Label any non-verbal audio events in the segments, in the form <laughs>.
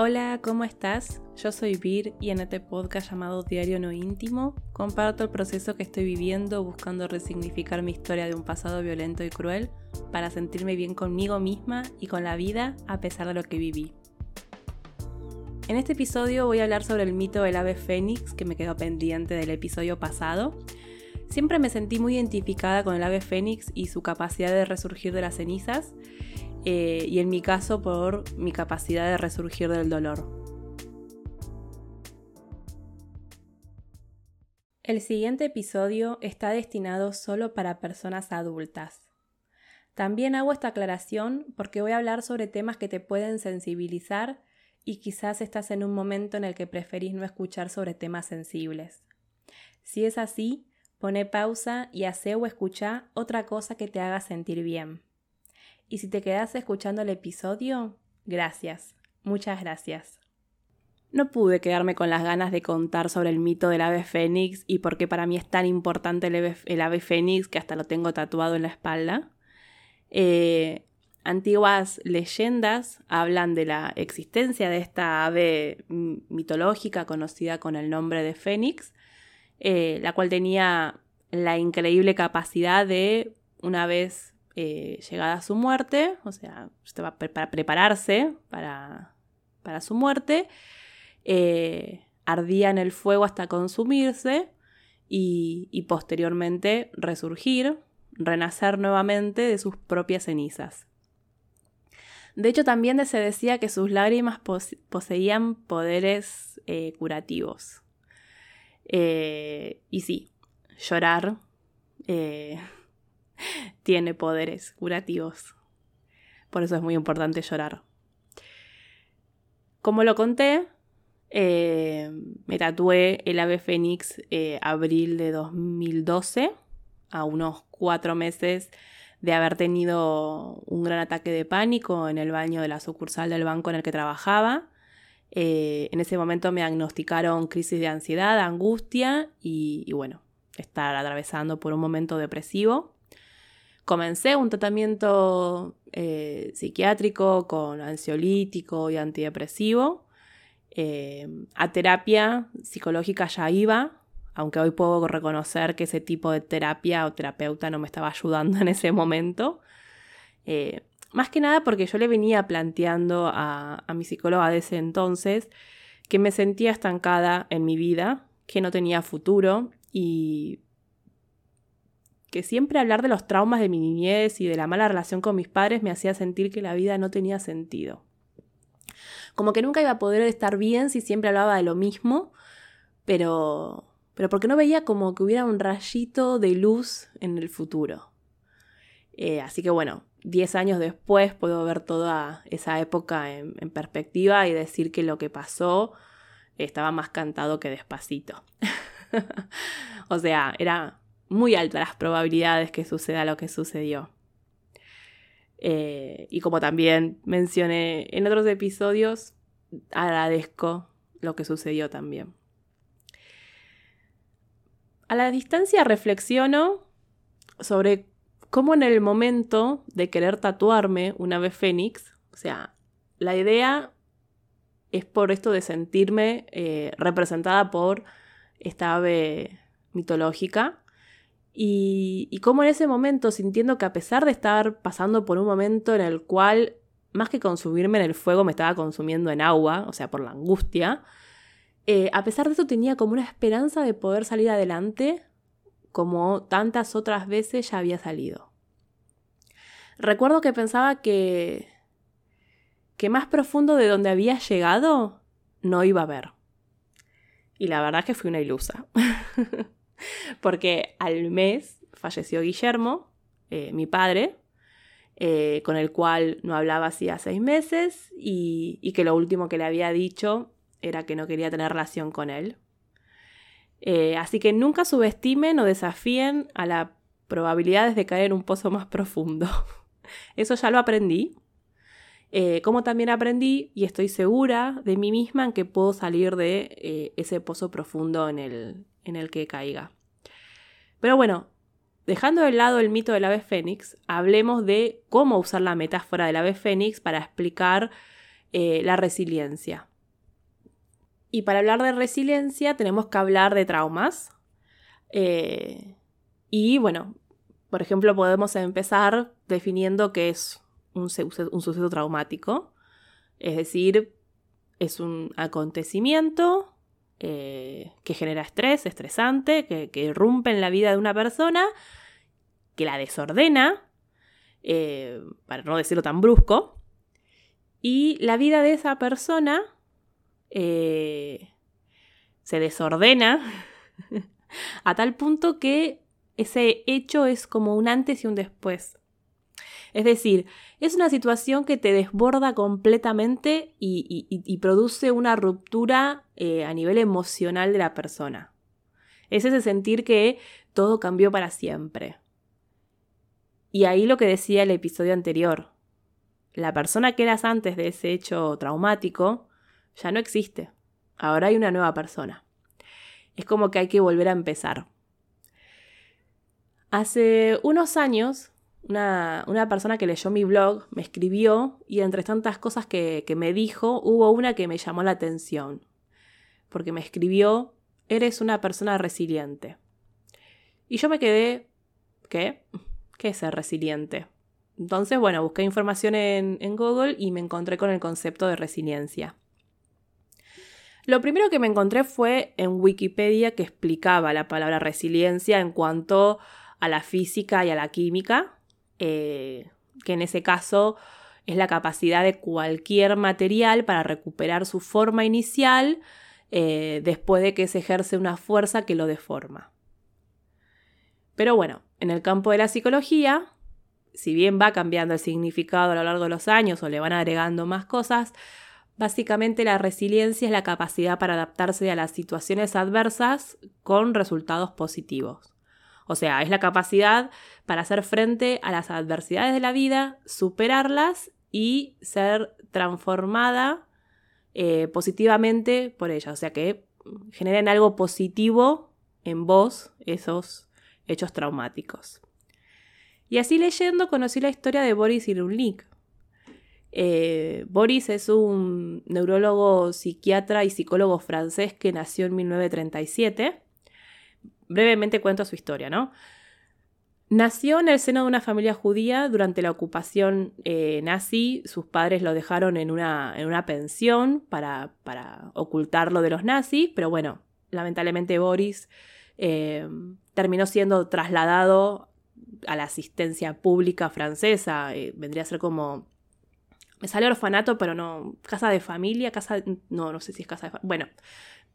Hola, ¿cómo estás? Yo soy Vir y en este podcast llamado Diario No Íntimo comparto el proceso que estoy viviendo buscando resignificar mi historia de un pasado violento y cruel para sentirme bien conmigo misma y con la vida a pesar de lo que viví. En este episodio voy a hablar sobre el mito del ave fénix que me quedó pendiente del episodio pasado. Siempre me sentí muy identificada con el ave fénix y su capacidad de resurgir de las cenizas eh, y en mi caso por mi capacidad de resurgir del dolor. El siguiente episodio está destinado solo para personas adultas. También hago esta aclaración porque voy a hablar sobre temas que te pueden sensibilizar y quizás estás en un momento en el que preferís no escuchar sobre temas sensibles. Si es así, pone pausa y hace o escucha otra cosa que te haga sentir bien. Y si te quedas escuchando el episodio, gracias, muchas gracias. No pude quedarme con las ganas de contar sobre el mito del ave fénix y por qué para mí es tan importante el ave, fénix que hasta lo tengo tatuado en la espalda. Eh, antiguas leyendas hablan de la existencia de esta ave mitológica conocida con el nombre de fénix, eh, la cual tenía la increíble capacidad de, una vez eh, llegada a su muerte, o sea, para prepararse para, su muerte, eh, ardía en el fuego hasta consumirse y, posteriormente resurgir, renacer nuevamente de sus propias cenizas. De hecho, también se decía que sus lágrimas poseían poderes eh, curativos. y sí, llorar <laughs> tiene poderes curativos. Por eso es muy importante llorar. Como lo conté, eh, me tatué el ave fénix eh, abril de 2012, a unos cuatro meses de haber tenido un gran ataque de pánico en el baño de la sucursal del banco en el que trabajaba. Eh, en ese momento me diagnosticaron crisis de ansiedad, angustia y, y bueno, estar atravesando por un momento depresivo comencé un tratamiento eh, psiquiátrico con ansiolítico y antidepresivo. Eh, a terapia psicológica ya iba, aunque hoy puedo reconocer que ese tipo de terapia o terapeuta no me estaba ayudando en ese momento. Eh, más que nada porque yo le venía planteando a, a mi psicóloga de ese entonces que me sentía estancada en mi vida, que no tenía futuro y que siempre hablar de los traumas de mi niñez y de la mala relación con mis padres me hacía sentir que la vida no tenía sentido. Como que nunca iba a poder estar bien si siempre hablaba de lo mismo, pero, pero porque no veía como que hubiera un rayito de luz en el futuro. Eh, así que bueno, 10 años después puedo ver toda esa época en, en perspectiva y decir que lo que pasó estaba más cantado que despacito. <laughs> o sea, era muy altas las probabilidades que suceda lo que sucedió. Eh, y como también mencioné en otros episodios, agradezco lo que sucedió también. A la distancia reflexiono sobre cómo en el momento de querer tatuarme una ave fénix, o sea, la idea es por esto de sentirme eh, representada por esta ave mitológica y, y cómo en ese momento, sintiendo que a pesar de estar pasando por un momento en el cual, más que consumirme en el fuego, me estaba consumiendo en agua, o sea, por la angustia, eh, a pesar de eso tenía como una esperanza de poder salir adelante, como tantas otras veces ya había salido. Recuerdo que pensaba que, que más profundo de donde había llegado no iba a ver. Y la verdad es que fui una ilusa. <laughs> <laughs> porque al mes falleció Guillermo, eh, mi padre, eh, con el cual no hablaba hacía seis meses y, que lo último que le había dicho era que no quería tener relación con él. Eh, así que nunca subestimen o desafíen a las probabilidades de caer en un pozo más profundo. <laughs> Eso ya lo aprendí. como también aprendí y estoy segura de mí misma en que puedo salir de ese pozo profundo en el, en el que caiga. Pero bueno, dejando de lado el mito del ave fénix, hablemos de cómo usar la metáfora del ave fénix para explicar eh, la resiliencia. Y para hablar de resiliencia tenemos que hablar de traumas. Eh, y bueno, por ejemplo, podemos empezar definiendo qué es un, suceso traumático. Es decir, es un acontecimiento eh, que genera estrés, estresante, que, que, irrumpe en la vida de una persona, que la desordena, eh, para no decirlo tan brusco, y la vida de esa persona eh, se desordena <laughs> a tal punto que ese hecho es como un antes y un después. Es decir, es una situación que te desborda completamente y, produce una ruptura eh, a nivel emocional de la persona. Es ese sentir que todo cambió para siempre. Y ahí lo que decía el episodio anterior. La persona que eras antes de ese hecho traumático ya no existe. Ahora hay una nueva persona. Es como que hay que volver a empezar. Hace unos años, una, persona que leyó mi blog me escribió y entre tantas cosas que, que me dijo, hubo una que me llamó la atención. Porque me escribió, eres una persona resiliente. Y yo me quedé, ¿qué? ¿Qué es ser resiliente? Entonces, bueno, busqué información en, en Google y me encontré con el concepto de resiliencia. Lo primero que me encontré fue en Wikipedia que explicaba la palabra resiliencia en cuanto a la física y a la química, eh, que en ese caso es la capacidad de cualquier material para recuperar su forma inicial eh, después de que se ejerce una fuerza que lo deforma. Pero bueno, en el campo de la psicología, si bien va cambiando el significado a lo largo de los años o le van agregando más cosas, básicamente la resiliencia es la capacidad para adaptarse a las situaciones adversas con resultados positivos. O sea, es la capacidad para hacer frente a las adversidades de la vida, superarlas y ser transformada eh, positivamente por ellas. O sea, que generen algo positivo en vos esos hechos traumáticos. Y así leyendo conocí la historia de Boris Cyrulnik. Eh, Boris es un neurólogo, psiquiatra y psicólogo francés que nació en 1937. Brevemente cuento su historia, ¿no? Nació en el seno de una familia judía durante la ocupación eh, nazi. Sus padres lo dejaron en una, en una pensión para, para, ocultarlo de los nazis, pero bueno, lamentablemente Boris eh, terminó siendo trasladado a la asistencia pública francesa. Eh, vendría a ser como. Me sale orfanato, pero no. Casa de familia, casa. no, no sé si es casa de familia. Bueno,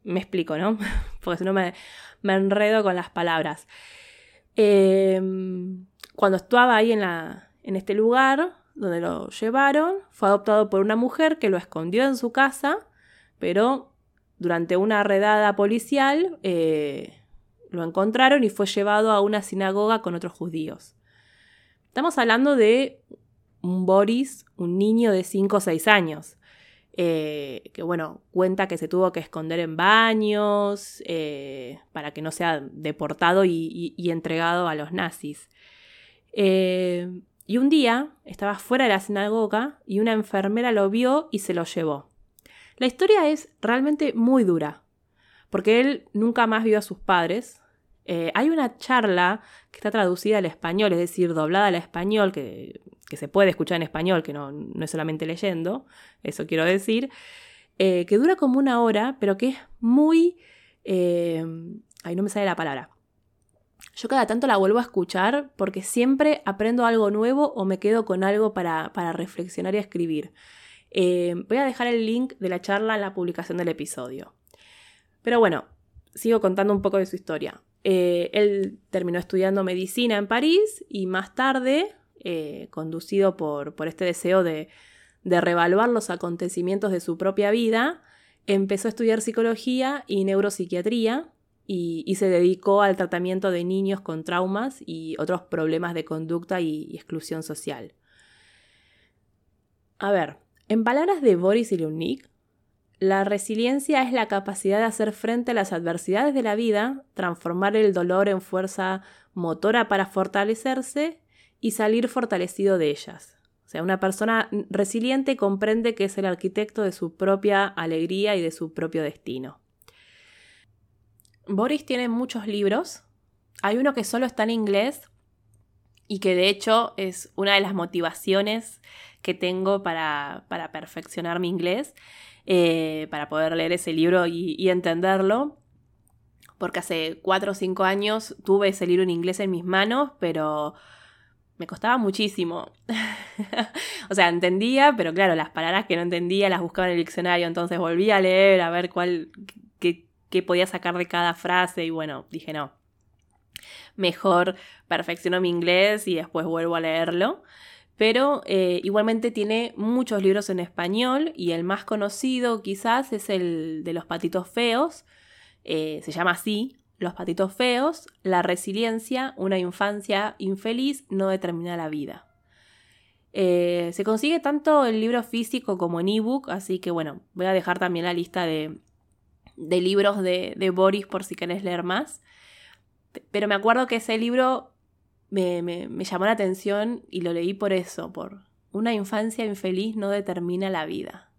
me explico, ¿no? <laughs> Porque si no me, enredo con las palabras. Em, cuando estaba ahí en, la, en este lugar donde lo llevaron, fue adoptado por una mujer que lo escondió en su casa, pero durante una redada policial eh, lo encontraron y fue llevado a una sinagoga con otros judíos. Estamos hablando de un Boris, un niño de 5 o 6 años, eh, que bueno, cuenta que se tuvo que esconder en baños eh, para que no sea deportado y, entregado a los nazis. Eh, y un día estaba fuera de la sinagoga y una enfermera lo vio y se lo llevó. La historia es realmente muy dura, porque él nunca más vio a sus padres, hay una charla que está traducida al español, es decir, doblada al español, que, se puede escuchar en español, que no, es solamente leyendo, eso quiero decir, eh, que dura como una hora, pero que es muy... Eh, ahí no me sale la palabra. Yo cada tanto la vuelvo a escuchar porque siempre aprendo algo nuevo o me quedo con algo para, para reflexionar y escribir. voy a dejar el link de la charla en la publicación del episodio. Pero bueno, sigo contando un poco de su historia. Eh, él terminó estudiando medicina en París y más tarde, eh, conducido por, este deseo de, revaluar los acontecimientos de su propia vida, empezó a estudiar psicología y neuropsiquiatría y, se dedicó al tratamiento de niños con traumas y otros problemas de conducta y, exclusión social. A ver, en palabras de Boris Ilunik, la resiliencia es la capacidad de hacer frente a las adversidades de la vida, transformar el dolor en fuerza motora para fortalecerse y salir fortalecido de ellas. sea, una persona resiliente comprende que es el arquitecto de su propia alegría y de su propio destino. Boris tiene muchos libros. Hay uno que solo está en inglés y que de hecho es una de las motivaciones que tengo para, perfeccionar mi inglés, eh, para poder leer ese libro y, y entenderlo porque hace cuatro o cinco años tuve ese libro en inglés en mis manos, pero me costaba muchísimo. <laughs> o sea, entendía, pero claro, las palabras que no entendía las buscaba en el diccionario, entonces volví a leer a ver cuál, qué, podía sacar de cada frase y bueno, dije no. Mejor perfecciono mi inglés y después vuelvo a leerlo. Pero eh, igualmente tiene muchos libros en español y el más conocido quizás es el de los patitos feos. Eh, se llama así, los patitos feos, la resiliencia, una infancia infeliz no determina la vida. Eh, se consigue tanto el libro físico como en ebook, así que bueno, voy a dejar también la lista de, libros de, Boris por si querés leer más. Pero me acuerdo que ese libro me, llamó la atención y lo leí por eso, por una infancia infeliz no determina la vida.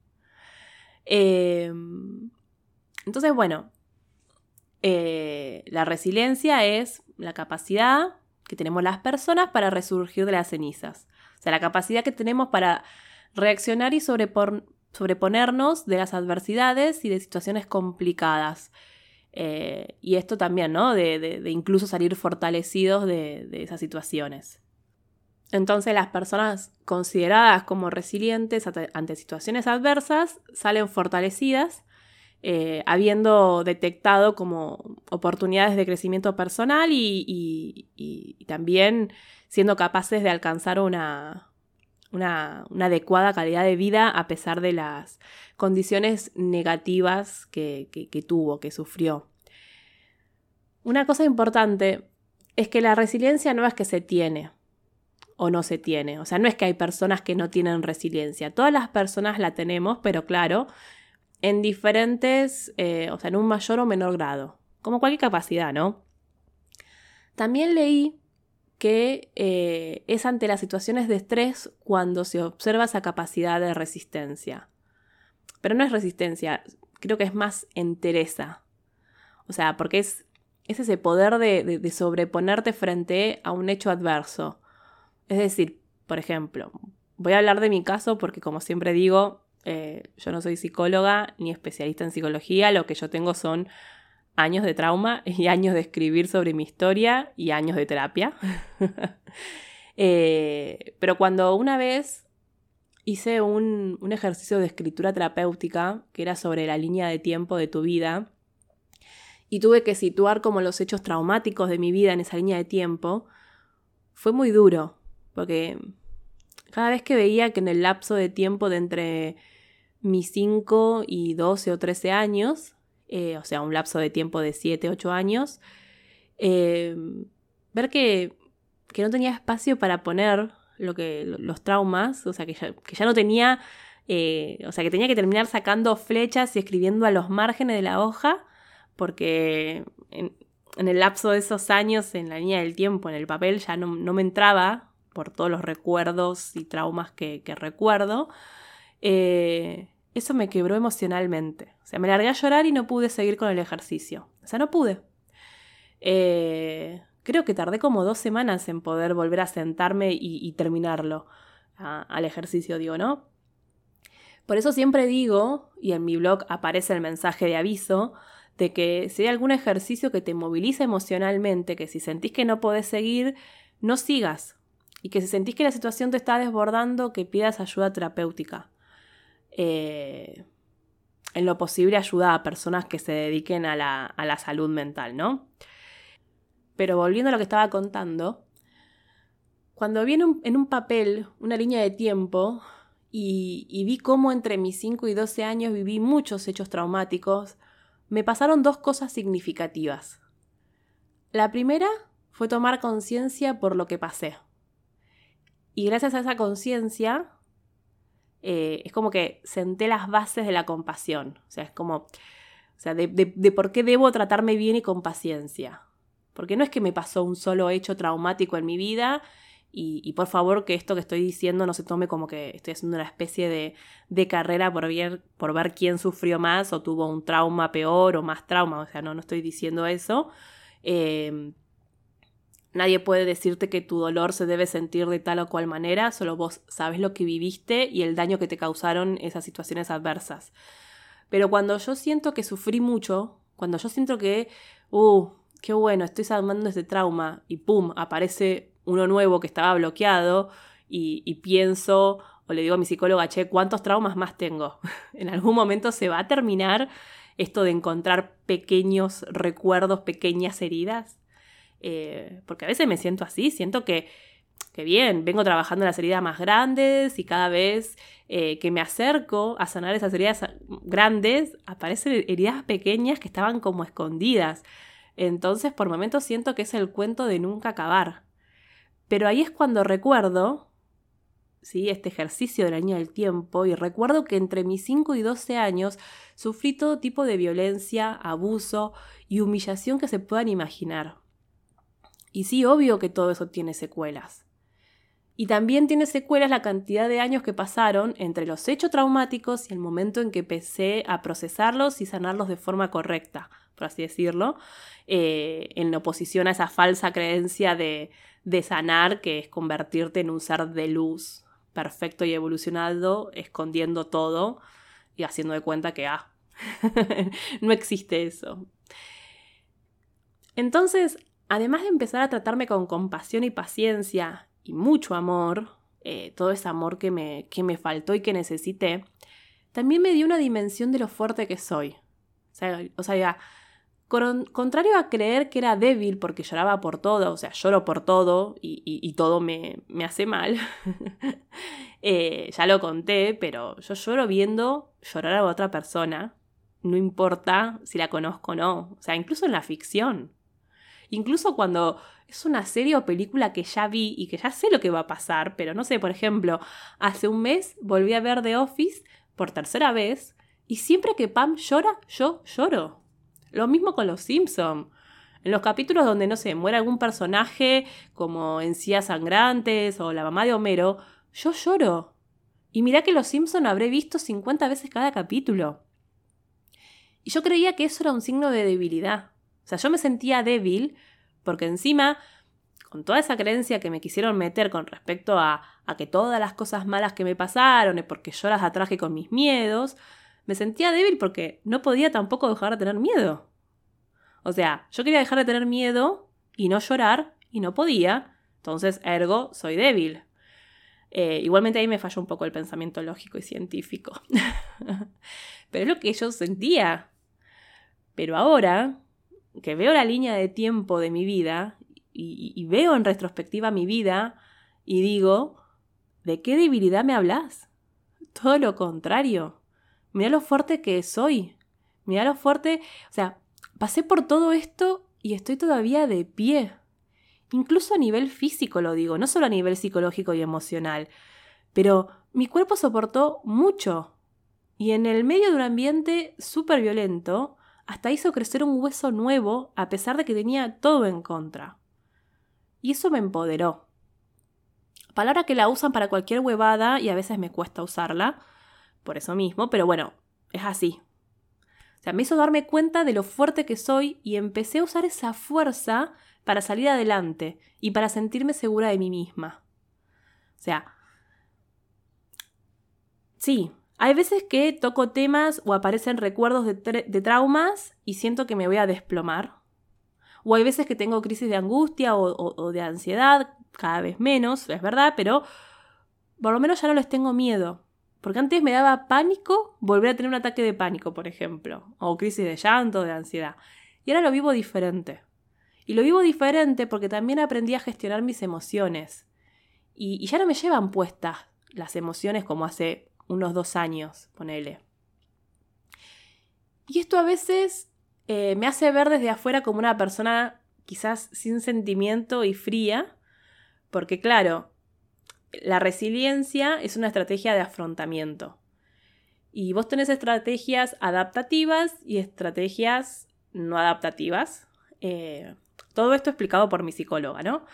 Eh, entonces, bueno, eh, la resiliencia es la capacidad que tenemos las personas para resurgir de las cenizas. O sea, la capacidad que tenemos para reaccionar y sobreponernos de las adversidades y de situaciones complicadas. Eh, y esto también, ¿no? De, incluso salir fortalecidos de, de esas situaciones. Entonces las personas consideradas como resilientes ante situaciones adversas salen fortalecidas eh, habiendo detectado como oportunidades de crecimiento personal y, también siendo capaces de alcanzar una, una, adecuada calidad de vida a pesar de las condiciones negativas que, que tuvo, que sufrió. Una cosa importante es que la resiliencia no es que se tiene o no se tiene. O sea, no es que hay personas que no tienen resiliencia. Todas las personas la tenemos, pero claro, en diferentes, eh, o sea, en un mayor o menor grado, como cualquier capacidad, ¿no? También leí que eh, es ante las situaciones de estrés cuando se observa esa capacidad de resistencia. Pero no es resistencia, creo que es más entereza. O sea, porque es, ese poder de sobreponerte frente a un hecho adverso. Es decir, por ejemplo, voy a hablar de mi caso porque como siempre digo, eh, yo no soy psicóloga ni especialista en psicología, lo que yo tengo son años de trauma <laughs> y años de escribir sobre mi historia y años de terapia. <laughs> Eh, pero cuando una vez hice un, un, ejercicio de escritura terapéutica que era sobre la línea de tiempo de tu vida y tuve que situar como los hechos traumáticos de mi vida en esa línea de tiempo, fue muy duro, porque cada vez que veía que en el lapso de tiempo de entre mis 5 y 12 o 13 años, eh, o sea, un lapso de tiempo de 7, 8 años, eh, ver que, no tenía espacio para poner lo que, los traumas, o sea, que ya, no tenía, eh, o sea, que tenía que terminar sacando flechas y escribiendo a los márgenes de la hoja, porque en, el lapso de esos años, en la línea del tiempo, en el papel, ya no, me entraba por todos los recuerdos y traumas que, recuerdo eso me quebró emocionalmente. O sea, me largué a llorar y no pude seguir con el ejercicio. O sea, no pude. Eh, creo que tardé como dos semanas en poder volver a sentarme y, terminarlo al ejercicio, digo, ¿no? Por eso siempre digo, y en mi blog aparece el mensaje de aviso, de que si hay algún ejercicio que te moviliza emocionalmente, que si sentís que no podés seguir, no sigas. Y que si sentís que la situación te está desbordando, que pidas ayuda terapéutica. Eh, en lo posible ayuda a personas que se dediquen a la, salud mental, ¿no? Pero volviendo a lo que estaba contando, cuando vi en un, papel una línea de tiempo y, y, vi cómo entre mis 5 y 12 años viví muchos hechos traumáticos, me pasaron dos cosas significativas. La primera fue tomar conciencia por lo que pasé. Y gracias a esa conciencia eh, es como que senté las bases de la compasión. O sea, es como, o sea, de, por qué debo tratarme bien y con paciencia. Porque no es que me pasó un solo hecho traumático en mi vida Y, por favor que esto que estoy diciendo no se tome como que estoy haciendo una especie de, de carrera por ver, por ver quién sufrió más o tuvo un trauma peor o más trauma. O sea, no, no estoy diciendo eso. Em, nadie puede decirte que tu dolor se debe sentir de tal o cual manera, solo vos sabes lo que viviste y el daño que te causaron esas situaciones adversas. Pero cuando yo siento que sufrí mucho, cuando yo siento que, uh, qué bueno, estoy salvando este trauma y pum, aparece uno nuevo que estaba bloqueado y, pienso o le digo a mi psicóloga, che, ¿cuántos traumas más tengo? <laughs> en algún momento se va a terminar esto de encontrar pequeños recuerdos, pequeñas heridas. Eh, porque a veces me siento así, siento que, que bien, vengo trabajando en las heridas más grandes y cada vez eh, que me acerco a sanar esas heridas grandes, aparecen heridas pequeñas que estaban como escondidas. Entonces, por momentos siento que es el cuento de nunca acabar. Pero ahí es cuando recuerdo, ¿sí? este ejercicio del año del tiempo, y recuerdo que entre mis 5 y 12 años sufrí todo tipo de violencia, abuso y humillación que se puedan imaginar. Y sí, obvio que todo eso tiene secuelas. Y también tiene secuelas la cantidad de años que pasaron entre los hechos traumáticos y el momento en que empecé a procesarlos y sanarlos de forma correcta, por así decirlo, eh, en oposición a esa falsa creencia de, de sanar, que es convertirte en un ser de luz perfecto y evolucionado, escondiendo todo y haciendo de cuenta que, ah, <laughs> no existe eso. Entonces, además de empezar a tratarme con compasión y paciencia y mucho amor, eh, todo ese amor que me, que me faltó y que necesité, también me dio una dimensión de lo fuerte que soy. O sea, contrario a creer que era débil porque lloraba por todo, o sea, lloro por todo y, todo me, hace mal, <laughs> eh, ya lo conté, pero yo lloro viendo llorar a otra persona, no importa si la conozco o no, o sea, incluso en la ficción. Incluso cuando es una serie o película que ya vi y que ya sé lo que va a pasar, pero no sé, por ejemplo, hace un mes volví a ver The Office por tercera vez y siempre que Pam llora, yo lloro. Lo mismo con los Simpson. En los capítulos donde, no sé, muere algún personaje, como Encías Sangrantes o la mamá de Homero, yo lloro. Y mirá que los Simpson habré visto 50 veces cada capítulo. Y yo creía que eso era un signo de debilidad. O sea, yo me sentía débil porque encima, con toda esa creencia que me quisieron meter con respecto a, a que todas las cosas malas que me pasaron es porque yo las atraje con mis miedos, me sentía débil porque no podía tampoco dejar de tener miedo. O sea, yo quería dejar de tener miedo y no llorar y no podía, entonces, ergo, soy débil. Eh, igualmente ahí me falló un poco el pensamiento lógico y científico. <laughs> Pero es lo que yo sentía. Pero ahora que veo la línea de tiempo de mi vida y, veo en retrospectiva mi vida y digo, ¿de qué debilidad me hablas? Todo lo contrario. Mira lo fuerte que soy. Mira lo fuerte. O sea, pasé por todo esto y estoy todavía de pie. Incluso a nivel físico lo digo, no solo a nivel psicológico y emocional. Pero mi cuerpo soportó mucho. Y en el medio de un ambiente súper violento, hasta hizo crecer un hueso nuevo a pesar de que tenía todo en contra. Y eso me empoderó. Palabra que la usan para cualquier huevada y a veces me cuesta usarla, por eso mismo, pero bueno, es así. O sea, me hizo darme cuenta de lo fuerte que soy y empecé a usar esa fuerza para salir adelante y para sentirme segura de mí misma. O sea, sí, hay veces que toco temas o aparecen recuerdos de, traumas y siento que me voy a desplomar. O hay veces que tengo crisis de angustia o de ansiedad, cada vez menos, es verdad, pero por lo menos ya no les tengo miedo. Porque antes me daba pánico volver a tener un ataque de pánico, por ejemplo, o crisis de llanto, de ansiedad. Y ahora lo vivo diferente. Y lo vivo diferente porque también aprendí a gestionar mis emociones. Y, ya no me llevan puestas las emociones como hace unos dos años, ponele. Y esto a veces eh, me hace ver desde afuera como una persona quizás sin sentimiento y fría, porque claro, la resiliencia es una estrategia de afrontamiento. Y vos tenés estrategias adaptativas y estrategias no adaptativas. Eh, todo esto explicado por mi psicóloga, ¿no?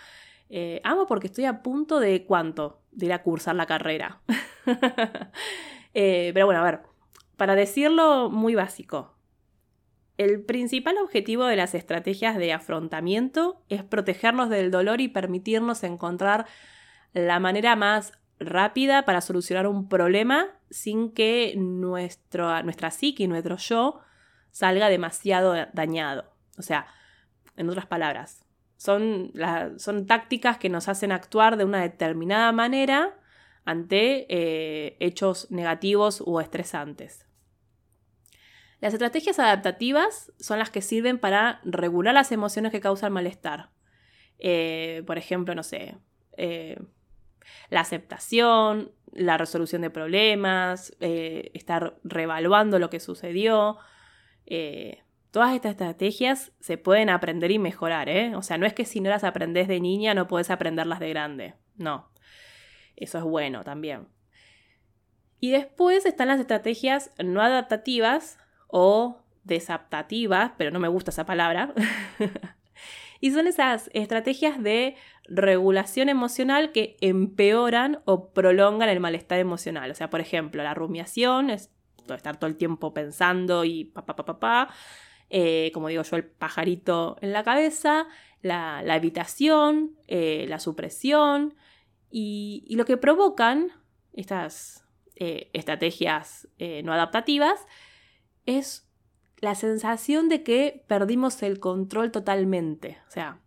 Eh, amo porque estoy a punto de cuánto, de ir a cursar la carrera. <laughs> <laughs> Eh, pero bueno, a ver, para decirlo muy básico, el principal objetivo de las estrategias de afrontamiento es protegernos del dolor y permitirnos encontrar la manera más rápida para solucionar un problema sin que nuestro, nuestra psique y nuestro yo salga demasiado dañado. O sea, en otras palabras, son, son tácticas que nos hacen actuar de una determinada manera ante eh, hechos negativos o estresantes. Las estrategias adaptativas son las que sirven para regular las emociones que causan malestar. Eh, por ejemplo, no sé, eh, la aceptación, la resolución de problemas, estar revaluando lo que sucedió. Todas estas estrategias se pueden aprender y mejorar. O sea, no es que si no las aprendes de niña no puedes aprenderlas de grande. No. Eso es bueno también. Y después están las estrategias no adaptativas o desadaptativas, pero no me gusta esa palabra, <laughs> Y son esas estrategias de regulación emocional que empeoran o prolongan el malestar emocional. O sea, por ejemplo, la rumiación es estar todo el tiempo pensando y pa, eh, como digo yo, el pajarito en la cabeza, la, evitación, eh, la supresión y, lo que provocan estas eh, estrategias no adaptativas es la sensación de que perdimos el control totalmente. O sea,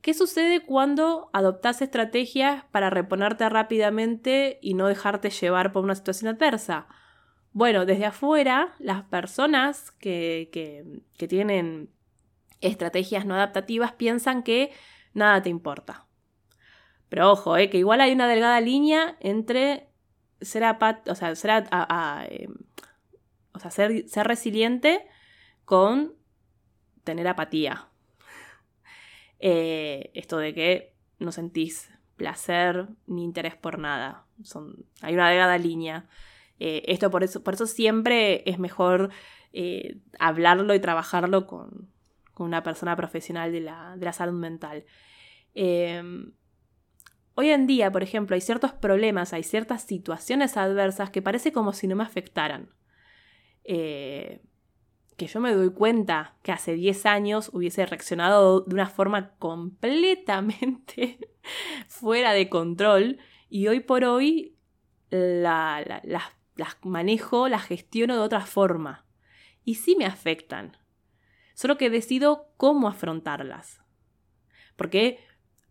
¿qué sucede cuando adoptas estrategias para reponerte rápidamente y no dejarte llevar por una situación adversa? Bueno, desde afuera, las personas que, tienen estrategias no adaptativas piensan que nada te importa. Pero ojo, eh, que igual hay una delgada línea entre ser, o sea, ser a, em, o sea, ser, resiliente con tener apatía. Eh, esto de que no sentís placer ni interés por nada. Hay una delgada línea. Eh, esto por eso, por eso siempre es mejor hablarlo y trabajarlo con, una persona profesional de la, de la salud mental. Em, hoy en día, por ejemplo, hay ciertos problemas, hay ciertas situaciones adversas que parece como si no me afectaran. Eh, que yo me doy cuenta que hace 10 años hubiese reaccionado de una forma completamente <laughs> fuera de control y hoy por hoy las manejo, las gestiono de otra forma. Y sí me afectan, solo que decido cómo afrontarlas. Porque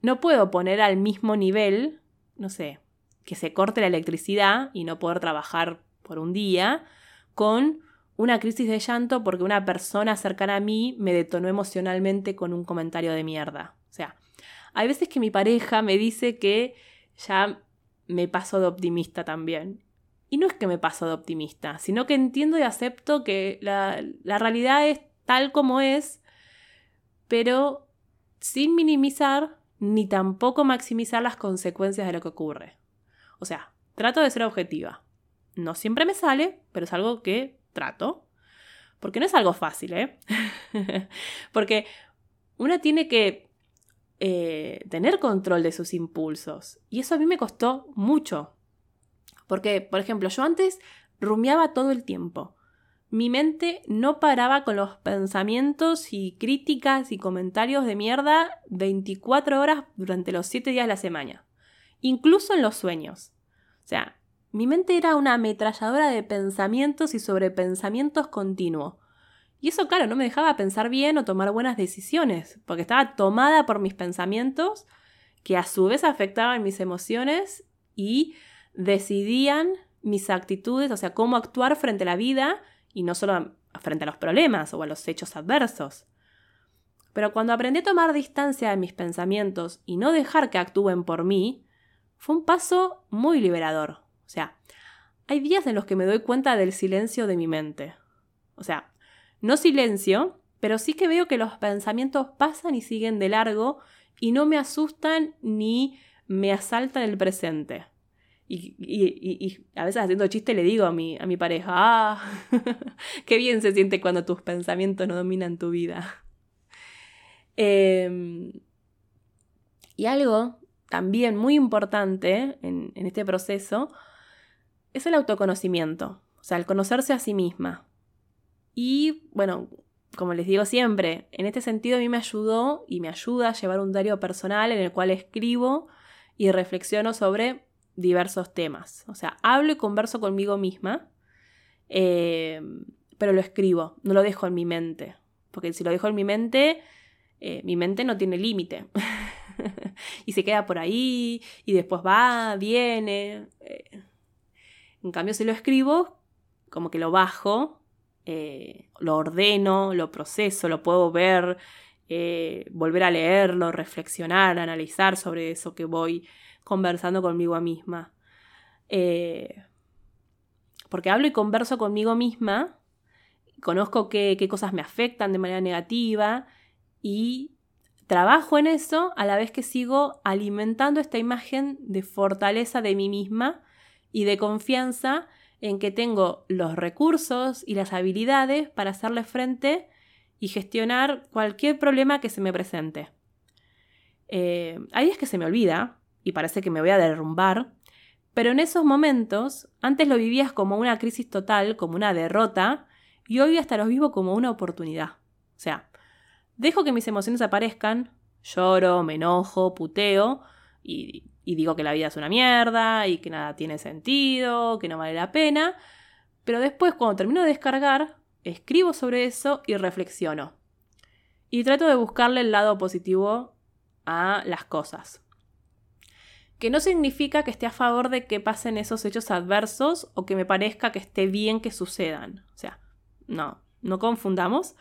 no puedo poner al mismo nivel, no sé, que se corte la electricidad y no poder trabajar por un día, con una crisis de llanto porque una persona cercana a mí me detonó emocionalmente con un comentario de mierda. O sea, hay veces que mi pareja me dice que ya me paso de optimista también. Y no es que me paso de optimista, sino que entiendo y acepto que la, la realidad es tal como es, pero sin minimizar ni tampoco maximizar las consecuencias de lo que ocurre. O sea, trato de ser objetiva. No siempre me sale, pero es algo que trato. Porque no es algo fácil, ¿eh? <laughs> Porque una tiene que eh, tener control de sus impulsos. Y eso a mí me costó mucho. Porque, por ejemplo, yo antes rumiaba todo el tiempo. Mi mente no paraba con los pensamientos y críticas y comentarios de mierda 24 horas durante los 7 días de la semana. Incluso en los sueños. O sea, mi mente era una ametralladora de pensamientos y sobrepensamientos continuo. Y eso, claro, no me dejaba pensar bien o tomar buenas decisiones, porque estaba tomada por mis pensamientos, que a su vez afectaban mis emociones y decidían mis actitudes, o sea, cómo actuar frente a la vida y no solo frente a los problemas o a los hechos adversos. Pero cuando aprendí a tomar distancia de mis pensamientos y no dejar que actúen por mí, fue un paso muy liberador. O sea, hay días en los que me doy cuenta del silencio de mi mente. O sea, no silencio, pero sí que veo que los pensamientos pasan y siguen de largo y no me asustan ni me asaltan el presente. Y, a veces haciendo chiste le digo a mi, a mi pareja, ah, <laughs> qué bien se siente cuando tus pensamientos no dominan tu vida. <laughs> Em, Y algo también muy importante en, en este proceso es el autoconocimiento, o sea, el conocerse a sí misma. Y bueno, como les digo siempre, en este sentido a mí me ayudó y me ayuda a llevar un diario personal en el cual escribo y reflexiono sobre diversos temas. O sea, hablo y converso conmigo misma, eh, pero lo escribo, no lo dejo en mi mente. Porque si lo dejo en mi mente, eh, mi mente no tiene límite. <laughs> y se queda por ahí y después va, viene. Eh. En cambio, si lo escribo, como que lo bajo lo ordeno, lo proceso, lo puedo ver, volver a leerlo, reflexionar, analizar sobre eso que voy conversando conmigo misma. Eh, porque hablo y converso conmigo misma, conozco qué, qué cosas me afectan de manera negativa y trabajo en eso a la vez que sigo alimentando esta imagen de fortaleza de mí misma y de confianza en que tengo los recursos y las habilidades para hacerle frente y gestionar cualquier problema que se me presente. Eh, ahí es que se me olvida y parece que me voy a derrumbar, pero en esos momentos antes lo vivías como una crisis total, como una derrota, y hoy hasta los vivo como una oportunidad. O sea, dejo que mis emociones aparezcan, lloro, me enojo, puteo, y y digo que la vida es una mierda y que nada tiene sentido, que no vale la pena, pero después cuando termino de descargar, escribo sobre eso y reflexiono. Y trato de buscarle el lado positivo a las cosas. Que no significa que esté a favor de que pasen esos hechos adversos o que me parezca que esté bien que sucedan. O sea, no, no confundamos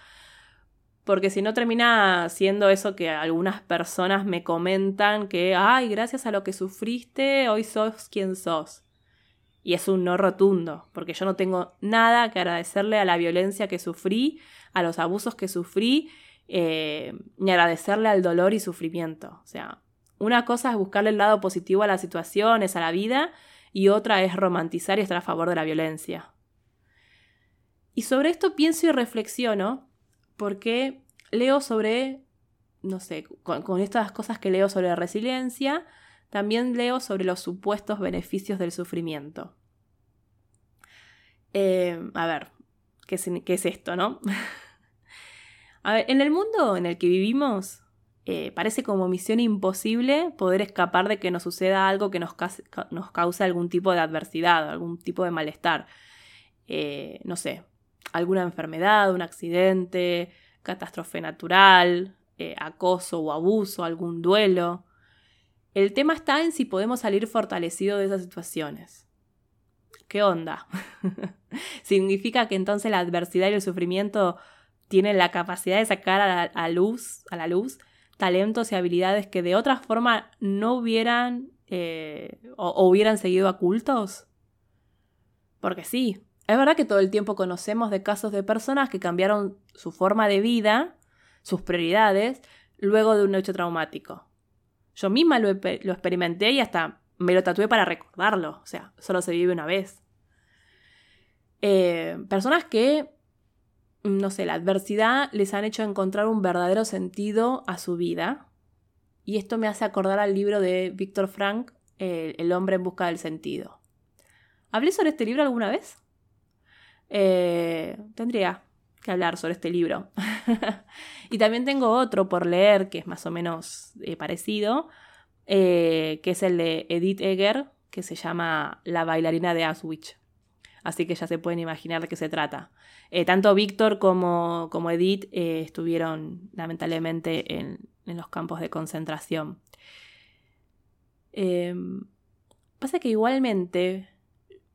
porque si no termina siendo eso que algunas personas me comentan que, ay, gracias a lo que sufriste, hoy sos quien sos. Y es un no rotundo, porque yo no tengo nada que agradecerle a la violencia que sufrí, a los abusos que sufrí, eh, ni agradecerle al dolor y sufrimiento. O sea, una cosa es buscarle el lado positivo a las situaciones, a la vida, y otra es romantizar y estar a favor de la violencia. Y sobre esto pienso y reflexiono porque leo sobre, no sé, con, estas cosas que leo sobre resiliencia, también leo sobre los supuestos beneficios del sufrimiento. Eh, a ver, ¿qué es, esto, no? <laughs> a ver, en el mundo en el que vivimos, eh, parece como misión imposible poder escapar de que nos suceda algo que nos, nos cause algún tipo de adversidad, algún tipo de malestar. Eh, no sé, alguna enfermedad, un accidente, catástrofe natural, eh, acoso o abuso, algún duelo. El tema está en si podemos salir fortalecidos de esas situaciones. ¿Qué onda? <laughs> ¿Significa que entonces la adversidad y el sufrimiento tienen la capacidad de sacar a la, luz, a la luz talentos y habilidades que de otra forma no hubieran eh, o hubieran seguido ocultos? Porque sí, es verdad que todo el tiempo conocemos de casos de personas que cambiaron su forma de vida, sus prioridades, luego de un hecho traumático. Yo misma lo, experimenté y hasta me lo tatué para recordarlo. O sea, solo se vive una vez. Eh, personas que, no sé, la adversidad les han hecho encontrar un verdadero sentido a su vida. Y esto me hace acordar al libro de Víctor Frank, El hombre en busca del sentido. ¿Hablé sobre este libro alguna vez? Eh, tendría que hablar sobre este libro. <laughs> y también tengo otro por leer que es más o menos eh, parecido, eh, que es el de Edith Egger, que se llama La bailarina de Auschwitz. Así que ya se pueden imaginar de qué se trata. tanto Víctor como, como Edith estuvieron lamentablemente en, en, los campos de concentración. pasa que igualmente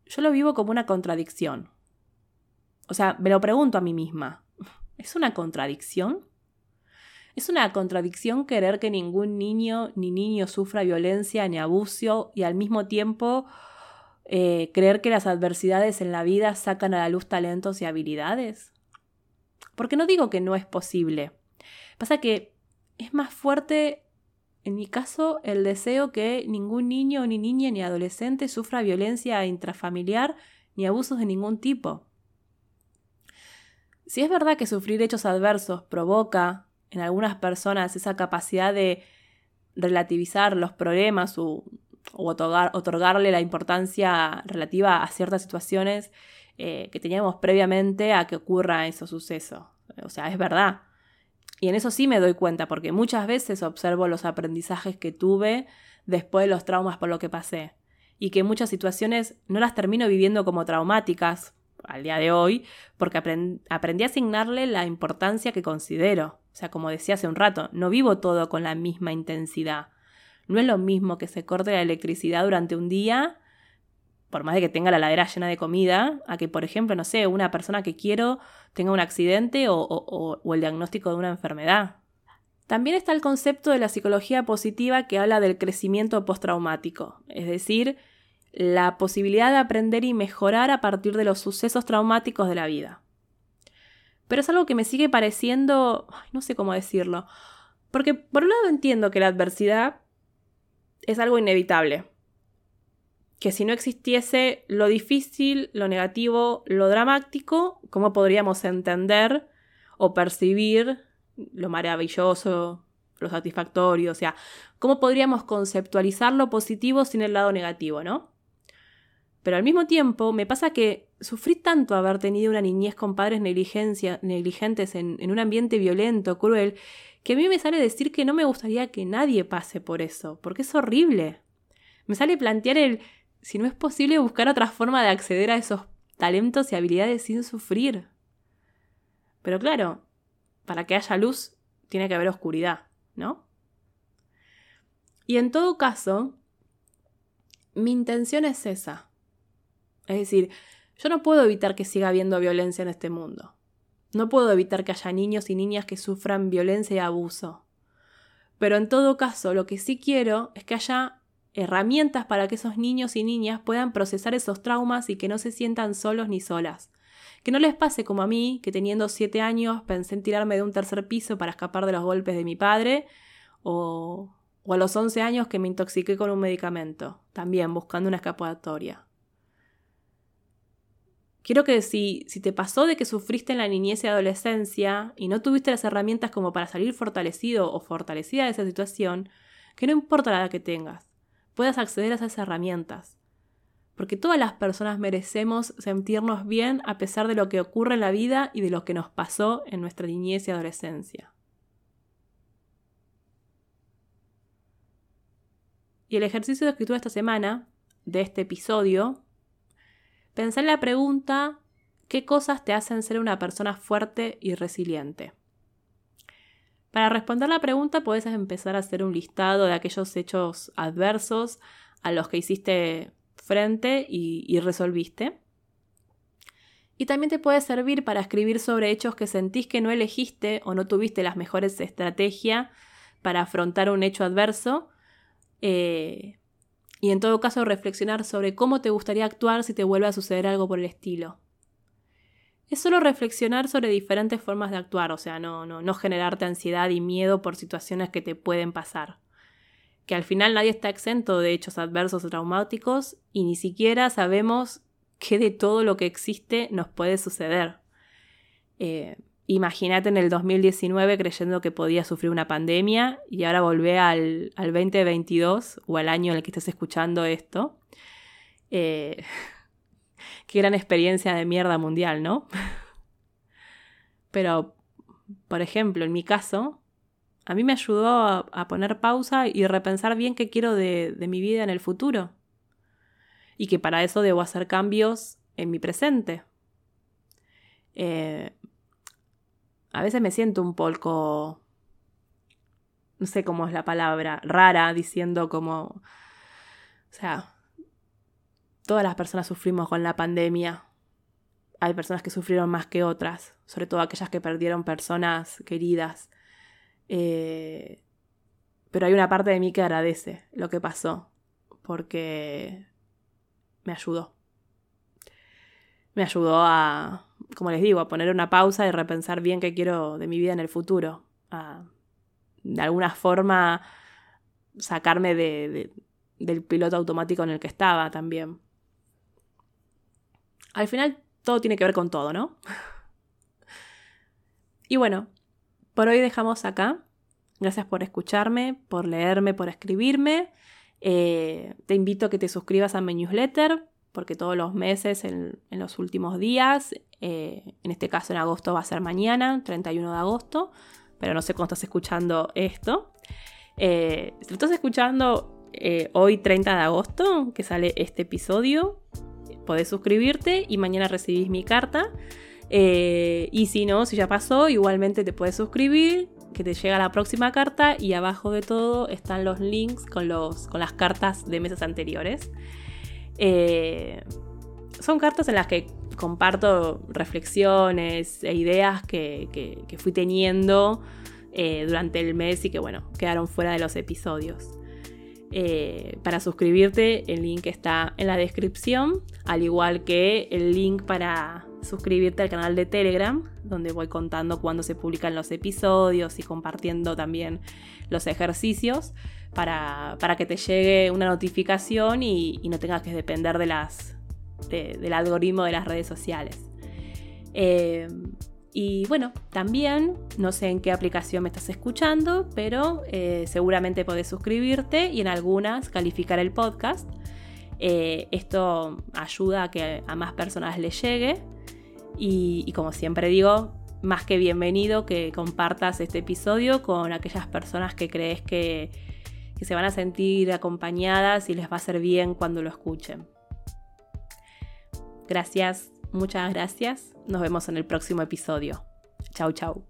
yo lo vivo como una contradicción. O sea, me lo pregunto a mí misma. <laughs> ¿Es una contradicción? ¿Es una contradicción querer que ningún niño ni niño sufra violencia ni abuso y al mismo tiempo eh, creer que las adversidades en la vida sacan a la luz talentos y habilidades? Porque no digo que no es posible. Pasa que es más fuerte, en mi caso, el deseo que ningún niño, ni niña, ni adolescente sufra violencia intrafamiliar ni abusos de ningún tipo. Si es verdad que sufrir hechos adversos provoca en algunas personas esa capacidad de relativizar los problemas o, otorgarle la importancia relativa a ciertas situaciones eh, que teníamos previamente a que ocurra ese suceso. O sea, es verdad. Y en eso sí me doy cuenta, porque muchas veces observo los aprendizajes que tuve después de los traumas por lo que pasé. Y que muchas situaciones no las termino viviendo como traumáticas al día de hoy, porque aprendí a asignarle la importancia que considero. O sea, como decía hace un rato, no vivo todo con la misma intensidad. No es lo mismo que se corte la electricidad durante un día, por más de que tenga la ladera llena de comida, a que, por ejemplo, no sé, una persona que quiero tenga un accidente o, el diagnóstico de una enfermedad. También está el concepto de la psicología positiva que habla del crecimiento postraumático, es decir, la posibilidad de aprender y mejorar a partir de los sucesos traumáticos de la vida. Pero es algo que me sigue pareciendo, no sé cómo decirlo, porque por un lado entiendo que la adversidad es algo inevitable, que si no existiese lo difícil, lo negativo, lo dramático, ¿cómo podríamos entender o percibir lo maravilloso, lo satisfactorio? O sea, ¿cómo podríamos conceptualizar lo positivo sin el lado negativo, no? Pero al mismo tiempo me pasa que sufrí tanto haber tenido una niñez con padres negligentes en, en un ambiente violento, cruel, que a mí me sale decir que no me gustaría que nadie pase por eso, porque es horrible. Me sale plantear el si no es posible buscar otra forma de acceder a esos talentos y habilidades sin sufrir. Pero claro, para que haya luz tiene que haber oscuridad, ¿no? Y en todo caso, mi intención es esa. Es decir, yo no puedo evitar que siga habiendo violencia en este mundo. No puedo evitar que haya niños y niñas que sufran violencia y abuso. Pero en todo caso, lo que sí quiero es que haya herramientas para que esos niños y niñas puedan procesar esos traumas y que no se sientan solos ni solas. Que no les pase como a mí, que teniendo siete años pensé en tirarme de un tercer piso para escapar de los golpes de mi padre, o, o a los once años que me intoxiqué con un medicamento, también buscando una escapatoria. Quiero que si, si te pasó de que sufriste en la niñez y adolescencia y no tuviste las herramientas como para salir fortalecido o fortalecida de esa situación, que no importa la edad que tengas, puedas acceder a esas herramientas. Porque todas las personas merecemos sentirnos bien a pesar de lo que ocurre en la vida y de lo que nos pasó en nuestra niñez y adolescencia. Y el ejercicio de escritura esta semana, de este episodio, pensé en la pregunta, ¿qué cosas te hacen ser una persona fuerte y resiliente? Para responder la pregunta puedes empezar a hacer un listado de aquellos hechos adversos a los que hiciste frente y, resolviste. Y también te puede servir para escribir sobre hechos que sentís que no elegiste o no tuviste las mejores estrategias para afrontar un hecho adverso. Eh, y en todo caso reflexionar sobre cómo te gustaría actuar si te vuelve a suceder algo por el estilo es solo reflexionar sobre diferentes formas de actuar, o sea, no, no, no generarte ansiedad y miedo por situaciones que te pueden pasar. Que al final nadie está exento de hechos adversos o traumáticos y ni siquiera sabemos qué de todo lo que existe nos puede suceder. Eh, imagínate en el 2019 creyendo que podía sufrir una pandemia y ahora volvé al, al 2022 o al año en el que estés escuchando esto. Eh, <laughs> Qué gran experiencia de mierda mundial, ¿no? <laughs> Pero, por ejemplo, en mi caso, a mí me ayudó a, poner pausa y repensar bien qué quiero de, mi vida en el futuro. Y que para eso debo hacer cambios en mi presente. Eh, a veces me siento un poco, no sé cómo es la palabra, rara, diciendo como, o sea, todas las personas sufrimos con la pandemia. Hay personas que sufrieron más que otras, sobre todo aquellas que perdieron personas queridas. Eh, pero hay una parte de mí que agradece lo que pasó, porque me ayudó. Me ayudó a, como les digo, a poner una pausa y repensar bien qué quiero de mi vida en el futuro. A, de alguna forma, sacarme del piloto automático en el que estaba también. Al final todo tiene que ver con todo, ¿no? <laughs> y bueno, por hoy dejamos acá Gracias por escucharme, por leerme, por escribirme. Eh, te invito a que te suscribas a mi newsletter, porque todos los meses, en, los últimos días, eh, en este caso en agosto va a ser mañana, 31 de agosto, pero no sé cuándo estás escuchando esto. Eh, si estás escuchando hoy 30 de agosto, que sale este episodio, podés suscribirte y mañana recibís mi carta. y si no, si ya pasó, igualmente te puedes suscribir que te llega la próxima carta y abajo de todo están los links con, los, con las cartas de meses anteriores. Eh, son cartas en las que comparto reflexiones e ideas que, fui teniendo eh, durante el mes y que bueno, quedaron fuera de los episodios. Eh, para suscribirte, el link está en la descripción, al igual que el link para suscribirte al canal de Telegram, donde voy contando cuándo se publican los episodios y compartiendo también los ejercicios para, que te llegue una notificación y, no tengas que depender del algoritmo de las redes sociales. Eh, y bueno, también, no sé en qué aplicación me estás escuchando, pero eh, seguramente podés suscribirte y en algunas calificar el podcast. Eh, esto ayuda a que a más personas le llegue. Y, como siempre digo, más que bienvenido que compartas este episodio con aquellas personas que crees que, que se van a sentir acompañadas y les va a hacer bien cuando lo escuchen. Gracias, muchas gracias. Nos vemos en el próximo episodio. Chau, chau.